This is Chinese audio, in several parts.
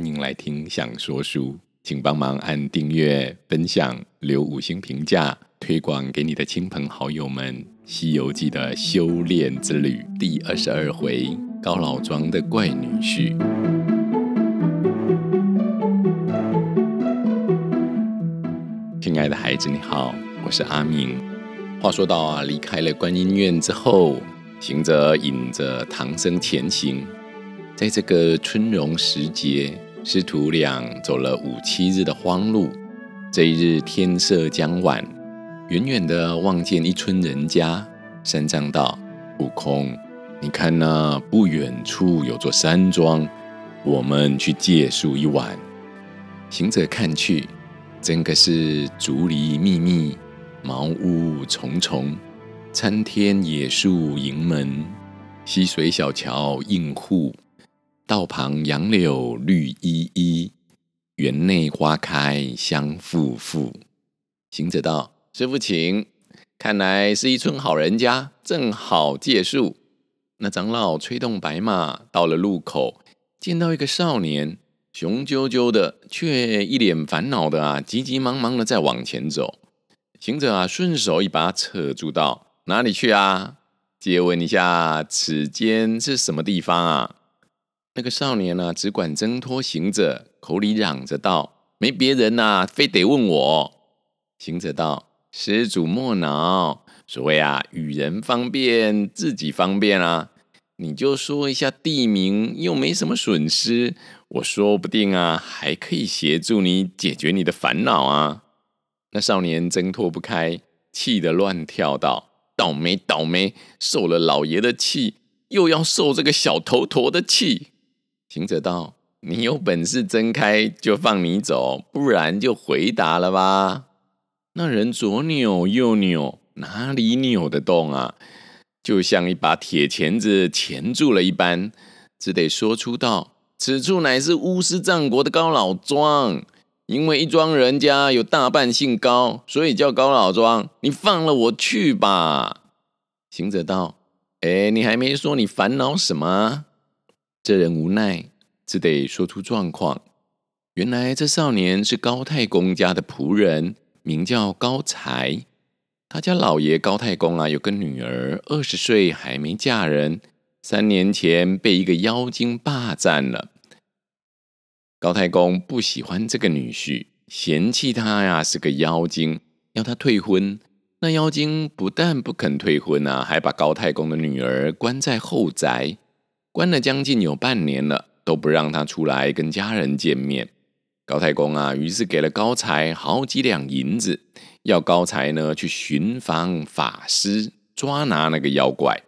欢迎来听想说书，请帮忙按订阅、分享、留五星评价，推广给你的亲朋好友们。《西游记》的修炼之旅第二十二回：高老庄的怪女婿。亲爱的孩子，你好，我是阿明。话说到啊，离开了观音院之后，行者引着唐僧前行。在这个春融时节，师徒俩走了五七日的荒路。这一日天色将晚，远远的望见一村人家。三藏道：“悟空，你看那不远处有座山庄，我们去借宿一晚。”行者看去，真个是竹篱密密，茅屋重重，参天野树迎门，溪水小桥映户。道旁杨柳绿依依，园内花开香馥馥。行者道：“师父，请，看来是一村好人家，正好借宿。”那长老催动白马，到了路口，见到一个少年，雄赳赳的，却一脸烦恼的啊，急急忙忙的在往前走。行者啊，顺手一把扯住道：“哪里去啊？借问一下，此间是什么地方啊？”那个少年呢、啊，只管挣脱行者，口里嚷着道：“没别人呐、啊，非得问我。”行者道：“施主莫恼，所谓啊，与人方便，自己方便啊。你就说一下地名，又没什么损失，我说不定啊，还可以协助你解决你的烦恼啊。”那少年挣脱不开，气得乱跳道：“倒霉倒霉，受了老爷的气，又要受这个小头陀的气。”行者道：“你有本事睁开，就放你走；不然就回答了吧。”那人左扭右扭，哪里扭得动啊？就像一把铁钳子钳住了一般，只得说出道：“此处乃是乌师藏国的高老庄，因为一庄人家有大半姓高，所以叫高老庄。你放了我去吧。”行者道：“哎，你还没说你烦恼什么？”这人无奈，只得说出状况。原来这少年是高太公家的仆人，名叫高才。他家老爷高太公啊，有个女儿，二十岁还没嫁人，三年前被一个妖精霸占了。高太公不喜欢这个女婿，嫌弃他呀是个妖精，要他退婚。那妖精不但不肯退婚啊，还把高太公的女儿关在后宅。关了将近有半年了，都不让他出来跟家人见面。高太公啊，于是给了高才好几两银子，要高才呢去寻访法师，抓拿那个妖怪。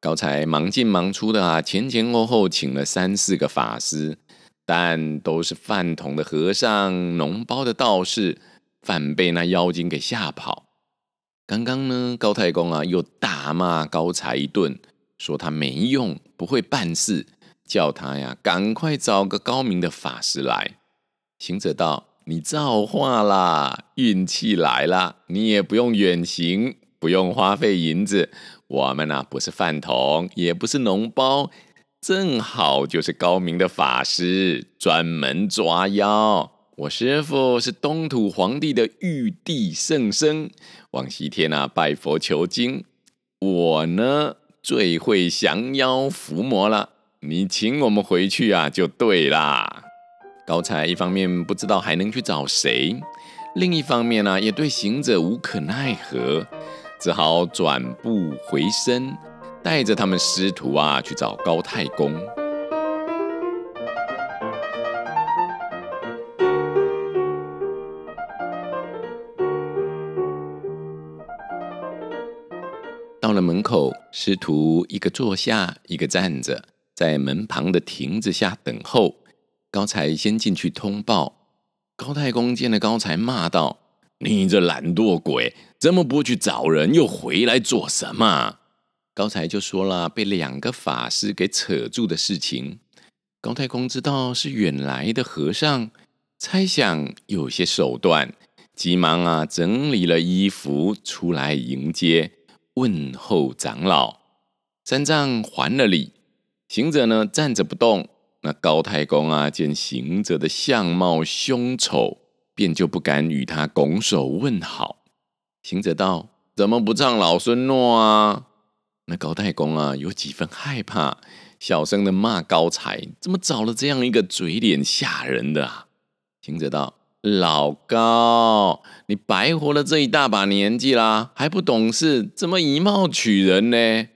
高才忙进忙出的啊，前前后后请了三四个法师，但都是饭桶的和尚、脓包的道士，反被那妖精给吓跑。刚刚呢，高太公啊又大骂高才一顿。说他没用，不会办事，叫他呀赶快找个高明的法师来。行者道：“你造化啦，运气来了，你也不用远行，不用花费银子。我们呐不是饭桶，也不是脓包，正好就是高明的法师，专门抓妖。我师父是东土皇帝的玉帝圣僧，往西天啊拜佛求经。我呢？”最会降妖伏魔了，你请我们回去啊，就对啦。高才一方面不知道还能去找谁，另一方面呢、也对行者无可奈何，只好转步回身，带着他们师徒啊去找高太公。到了门口，师徒一个坐下，一个站着，在门旁的亭子下等候。高才先进去通报。高太公见了高才，骂道：“你这懒惰鬼，怎么不去找人，又回来做什么？”高才就说了被两个法师给扯住的事情。高太公知道是远来的和尚，猜想有些手段，急忙啊整理了衣服出来迎接。问候长老，三藏还了礼，行者呢站着不动，那高太公啊，见行者的相貌凶丑，便就不敢与他拱手问好。行者道：“怎么不唱老孙诺啊？”那高太公啊，有几分害怕，小声的骂高才：“怎么找了这样一个嘴脸吓人的啊？”行者道：“老高，你白活了这一大把年纪啦，还不懂事，怎么以貌取人呢？”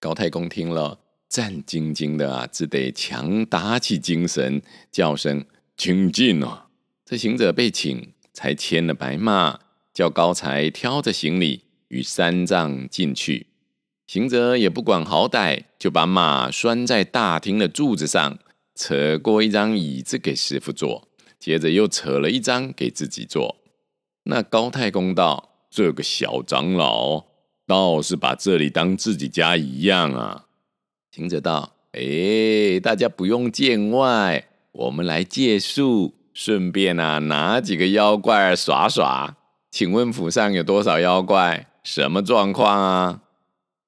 高太公听了。战兢兢的啊，只得强打起精神，叫声请进啊！这行者被请，才牵了白马，叫高才挑着行李与三藏进去。行者也不管好歹，就把马拴在大厅的柱子上，扯过一张椅子给师傅坐，接着又扯了一张给自己做。那高太公道：“这个小长老倒是把这里当自己家一样啊！”行者道：“哎，大家不用见外，我们来借宿，顺便啊拿几个妖怪耍耍。请问府上有多少妖怪？什么状况啊？”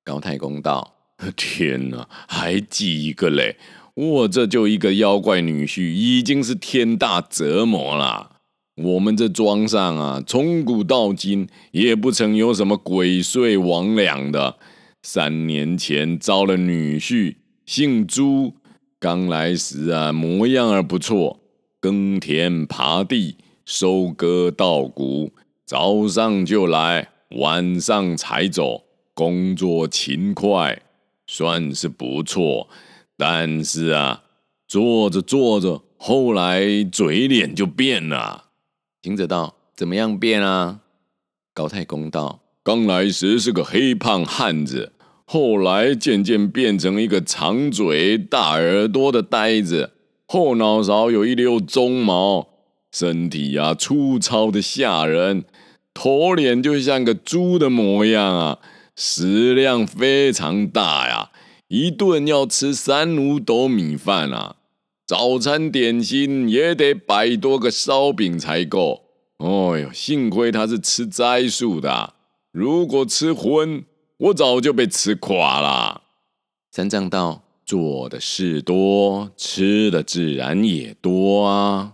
高太公道：“天哪，还几个嘞？我这就一个妖怪女婿，已经是天大折磨了。我们这庄上啊，从古到今也不曾有什么鬼祟魍魉的。”三年前招了女婿，姓朱，刚来时啊模样儿不错，耕田耙地，收割稻谷，早上就来，晚上才走，工作勤快，算是不错。但是啊，做着做着，后来嘴脸就变了。行者道：“怎么样变啊？”高太公道：“刚来时是个黑胖汉子。”后来渐渐变成一个长嘴大耳朵的呆子，后脑勺有一溜鬃毛，身体呀、啊、粗糙的吓人，头脸就像个猪的模样啊，食量非常大呀，一顿要吃三五斗米饭啊，早餐点心也得百多个烧饼才够。哦哟，幸亏他是吃斋素的，如果吃荤。我早就被吃垮了。三藏道：“做的事多，吃的自然也多啊。”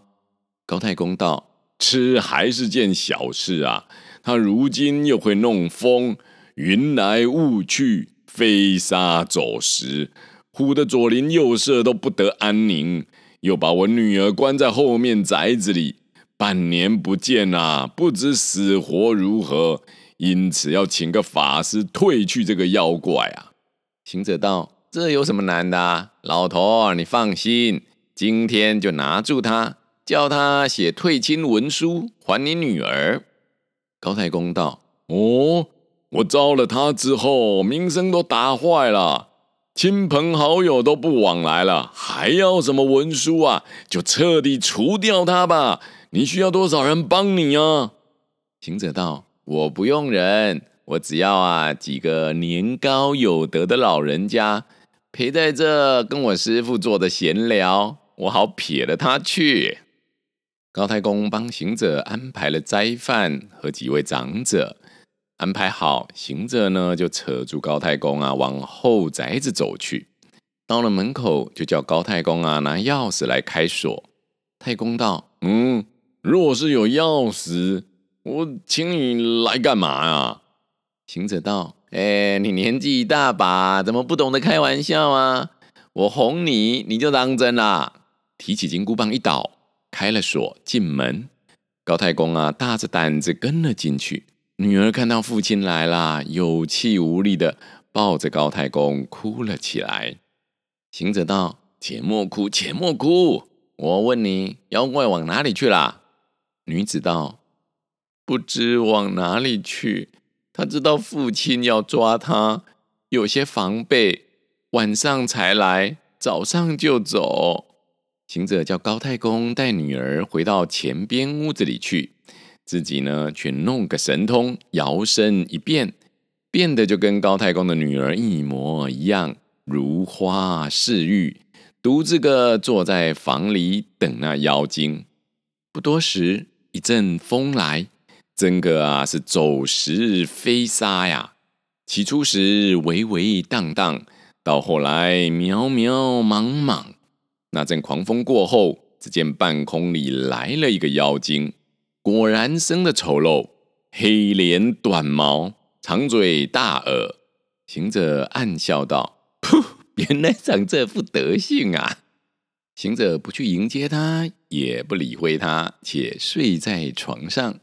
高太公道：“吃还是件小事啊。他如今又会弄风，云来雾去，飞沙走石，唬得左邻右舍都不得安宁。又把我女儿关在后面宅子里，半年不见啊，不知死活如何。”因此要请个法师退去这个妖怪啊！行者道：“这有什么难的啊？老头，你放心，今天就拿住他，叫他写退亲文书还你女儿。”高太公道：“哦，我招了他之后，名声都打坏了，亲朋好友都不往来了，还要什么文书啊？就彻底除掉他吧！你需要多少人帮你啊？”行者道。我不用人，我只要啊几个年高有德的老人家陪在这，跟我师傅坐着闲聊，我好撇了他去。高太公帮行者安排了斋饭和几位长者，安排好，行者呢就扯住高太公啊往后宅子走去。到了门口，就叫高太公啊拿钥匙来开锁。太公道：“嗯，若是有钥匙。”我请你来干嘛呀？行者道：“哎，你年纪一大把，怎么不懂得开玩笑啊？我哄你，你就当真啦。”提起金箍棒一倒，开了锁，进门。高太公啊，大着胆子跟了进去。女儿看到父亲来了，有气无力的抱着高太公哭了起来。行者道：“且莫哭，且莫哭。我问你，妖怪往哪里去了？”女子道。不知往哪里去，他知道父亲要抓他，有些防备，晚上才来，早上就走。行者叫高太公带女儿回到前边屋子里去，自己呢却弄个神通，摇身一变，变得就跟高太公的女儿一模一样，如花似玉，独自个坐在房里等那妖精。不多时，一阵风来。真个啊，是走石飞沙呀！起初时微微荡荡，到后来渺渺茫茫。那阵狂风过后，只见半空里来了一个妖精，果然生得丑陋，黑脸短毛，长嘴大耳。行者暗笑道：“噗，原来长这副德性啊！”行者不去迎接他，也不理会他，且睡在床上。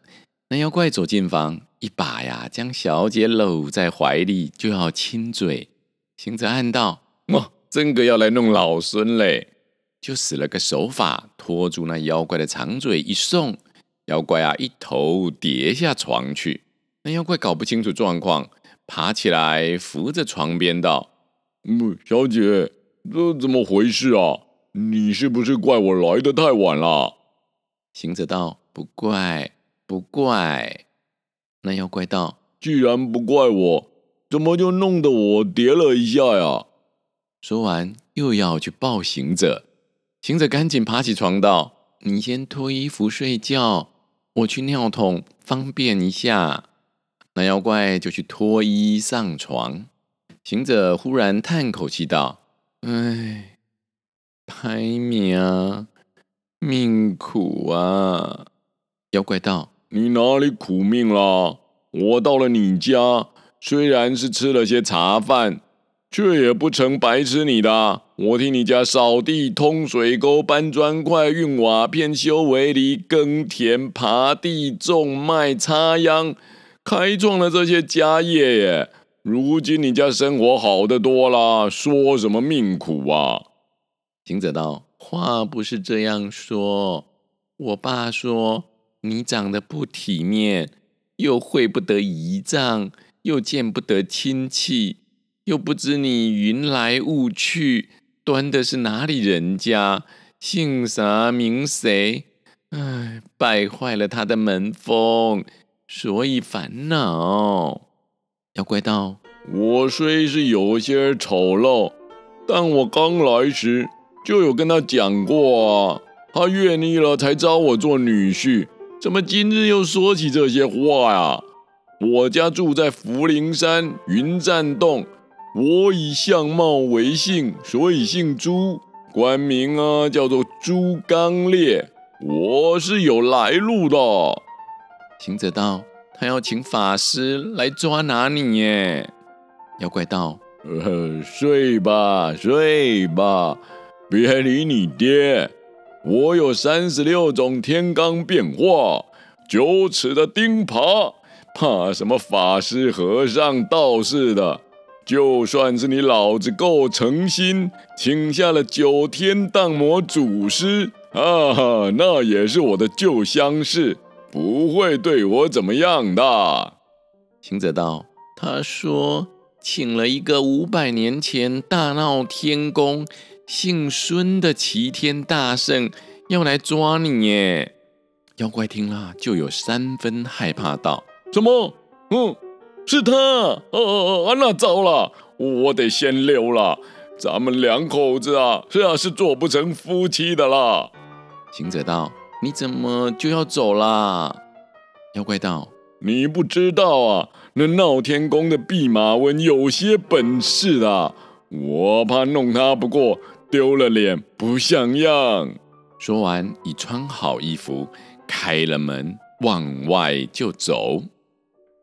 那妖怪走进房，一把呀将小姐搂在怀里，就要亲嘴。行者暗道：“哇，真个要来弄老孙嘞！”就使了个手法，拖住那妖怪的长嘴一送，妖怪啊一头跌下床去。那妖怪搞不清楚状况，爬起来扶着床边道：“嗯，小姐，这怎么回事啊？”你是不是怪我来的太晚了？行者道：“不怪，不怪。”那妖怪道：“既然不怪我，怎么就弄得我跌了一下呀？”说完，又要去抱行者。行者赶紧爬起床道：“你先脱衣服睡觉，我去尿桶方便一下。”那妖怪就去脱衣上床。行者忽然叹口气道：“唉。”胎命，命苦啊！妖怪道：“你哪里苦命了？我到了你家，虽然是吃了些茶饭，却也不成白吃你的。我替你家扫地、通水沟、搬砖块、运瓦片、修围篱、耕田、耙地、种麦、插秧，开创了这些家业耶。如今你家生活好得多了，说什么命苦啊？”行者道：“话不是这样说。我爸说你长得不体面，又会不得仪仗，又见不得亲戚，又不知你云来雾去，端的是哪里人家，姓啥名谁？唉，败坏了他的门风，所以烦恼。”妖怪道：“我虽是有些丑陋，但我刚来时。”就有跟他讲过啊，他愿意了才招我做女婿，怎么今日又说起这些话呀？我家住在福陵山云栈洞，我以相貌为姓，所以姓朱，官名啊叫做朱刚烈，我是有来路的。行者道：“他要请法师来抓拿你耶。”妖怪道：“呃，睡吧，睡吧。”别理你爹，我有三十六种天罡变化，九尺的钉耙，怕什么法师、和尚、道士的？就算是你老子够诚心，请下了九天荡魔祖师，啊，那也是我的旧相识，不会对我怎么样的。行者道：“他说，请了一个五百年前大闹天宫。”姓孙的齐天大圣要来抓你耶！妖怪听了就有三分害怕，道：“什么？嗯，是他？哦哦哦，那糟了，我得先溜了。咱们两口子啊，是啊，是做不成夫妻的啦。”行者道：“你怎么就要走啦？”妖怪道：“你不知道啊，那闹天宫的弼马温有些本事啊，我怕弄他不过。”丢了脸不像样。说完，已穿好衣服，开了门，往外就走。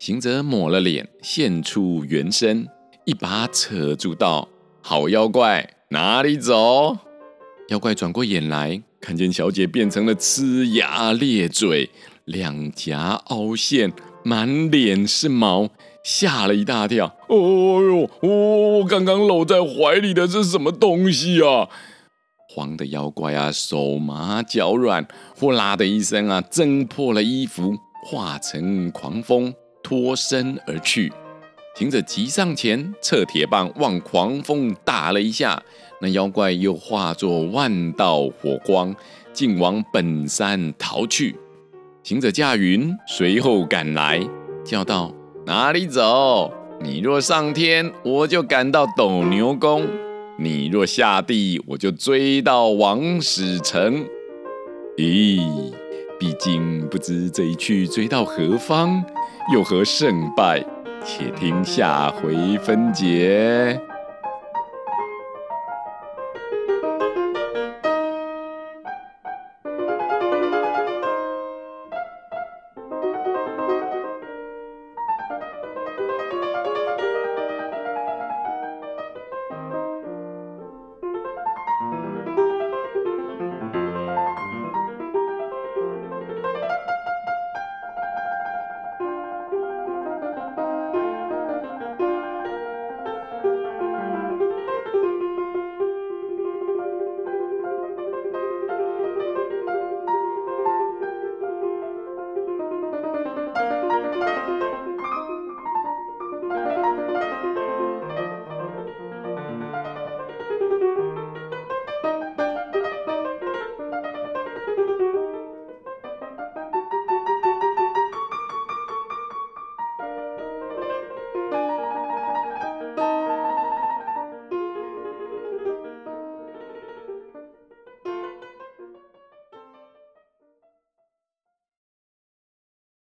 行者抹了脸，现出原身，一把扯住道：“好妖怪，哪里走？”妖怪转过眼来，看见小姐变成了呲牙咧嘴，两颊凹陷，满脸是毛。吓了一大跳，哦哟，我刚刚搂在怀里的是什么东西啊？慌的妖怪啊，手麻脚软，呼啦的一声啊，挣破了衣服，化成狂风脱身而去。行者急上前，掣铁棒往狂风打了一下，那妖怪又化作万道火光，竟往本山逃去。行者驾云随后赶来，叫道。哪里走？你若上天，我就赶到斗牛宫；你若下地，我就追到王死城。咦，毕竟不知这一去追到何方，又何胜败？且听下回分解。